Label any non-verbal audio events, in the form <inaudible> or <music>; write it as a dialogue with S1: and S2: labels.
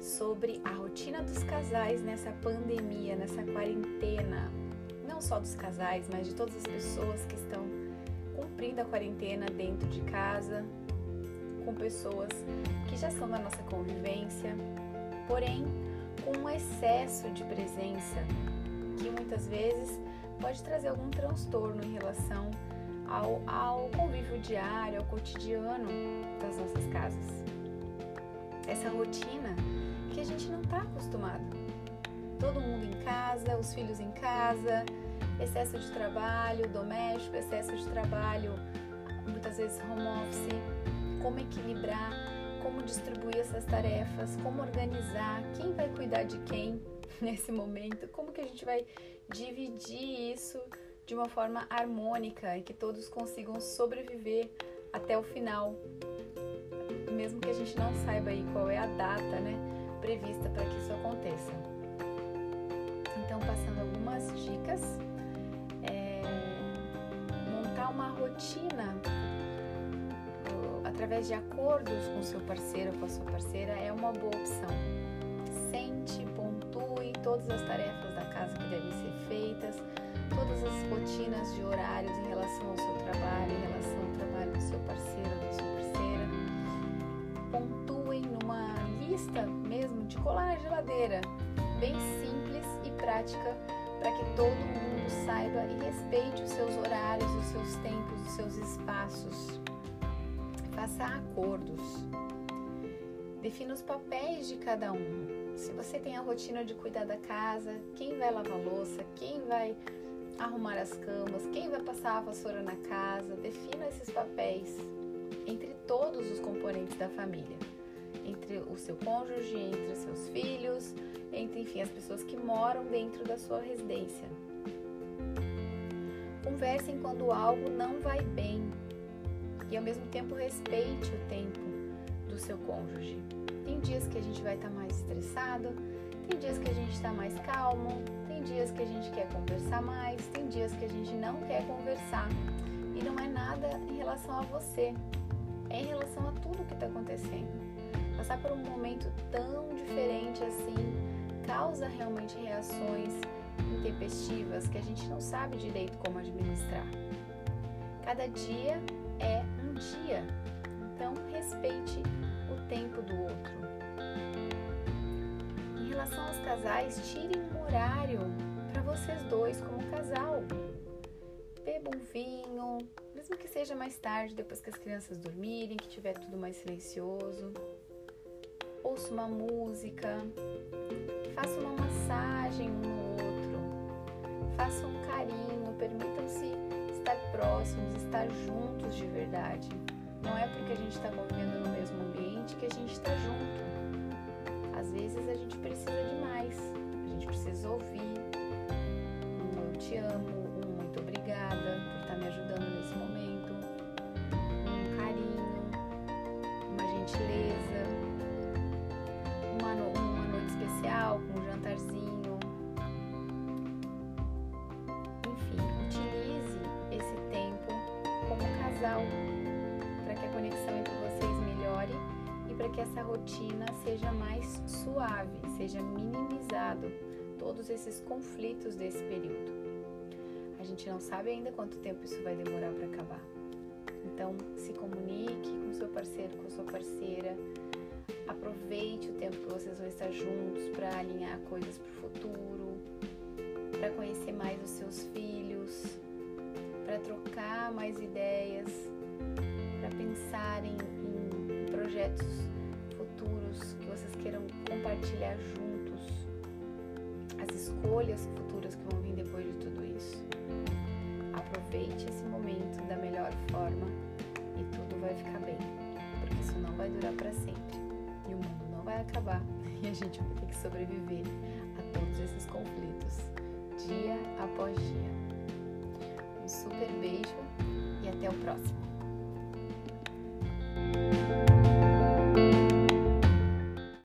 S1: sobre a rotina dos casais nessa pandemia, nessa quarentena. Não só dos casais, mas de todas as pessoas que estão cumprindo a quarentena dentro de casa, com pessoas que já são da nossa convivência, porém com um excesso de presença que muitas vezes pode trazer algum transtorno em relação ao, ao convívio diário, ao cotidiano das nossas casas. Essa rotina que a gente não está acostumado. Todo mundo em casa, os filhos em casa, excesso de trabalho doméstico, excesso de trabalho, muitas vezes home office, como equilibrar, como distribuir essas tarefas, como organizar, quem vai cuidar de quem <laughs> nesse momento, como que a gente vai dividir isso de uma forma harmônica e que todos consigam sobreviver até o final, mesmo que a gente não saiba aí qual é a data, né, prevista para que isso aconteça. Então, passando algumas dicas, é, montar uma rotina através de acordos com seu parceiro ou com a sua parceira é uma boa opção. Sente, pontue todas as tarefas da casa que devem ser feitas, todas as rotinas de horários em relação ao seu trabalho, em relação ao trabalho do seu parceiro ou da sua parceira. Pontuem numa lista mesmo de colar na geladeira, bem simples e prática, para que todo mundo saiba e respeite os seus horários, os seus tempos, os seus espaços. Faça acordos. Defina os papéis de cada um. Se você tem a rotina de cuidar da casa, quem vai lavar louça, quem vai arrumar as camas, quem vai passar a vassoura na casa, defina esses papéis entre todos os componentes da família, entre o seu cônjuge, entre os seus filhos, entre enfim as pessoas que moram dentro da sua residência. Conversem quando algo não vai bem e ao mesmo tempo respeite o tempo do seu cônjuge. Tem dias que a gente vai estar mais estressado, tem dias que a gente está mais calmo, tem dias que a gente quer conversar mais, tem dias que a gente não quer conversar. E não é nada em relação a você, em relação a tudo que está acontecendo. Passar por um momento tão diferente assim causa realmente reações intempestivas que a gente não sabe direito como administrar. Cada dia é um dia, então respeite o tempo do outro relação aos casais, tirem um horário para vocês dois como casal. Beba um vinho, mesmo que seja mais tarde, depois que as crianças dormirem, que tiver tudo mais silencioso. Ouça uma música, faça uma massagem um no outro, faça um carinho, permitam-se estar próximos, estar juntos de verdade. Não é porque a gente está convivendo no mesmo ambiente que a gente um jantarzinho. Enfim, utilize esse tempo como casal para que a conexão entre vocês melhore e para que essa rotina seja mais suave, seja minimizado todos esses conflitos desse período. A gente não sabe ainda quanto tempo isso vai demorar para acabar. Então, se comunique com seu parceiro, com sua parceira. Aproveite o tempo que vocês vão estar juntos para alinhar coisas para o futuro, para conhecer mais os seus filhos, para trocar mais ideias, para pensar em, em projetos futuros que vocês queiram compartilhar juntos, as escolhas futuras que vão vir depois de tudo isso. Aproveite esse momento da melhor forma e tudo vai ficar bem, porque isso não vai durar para sempre vai acabar e a gente vai ter que sobreviver a todos esses conflitos dia após dia. Um super beijo e até o próximo.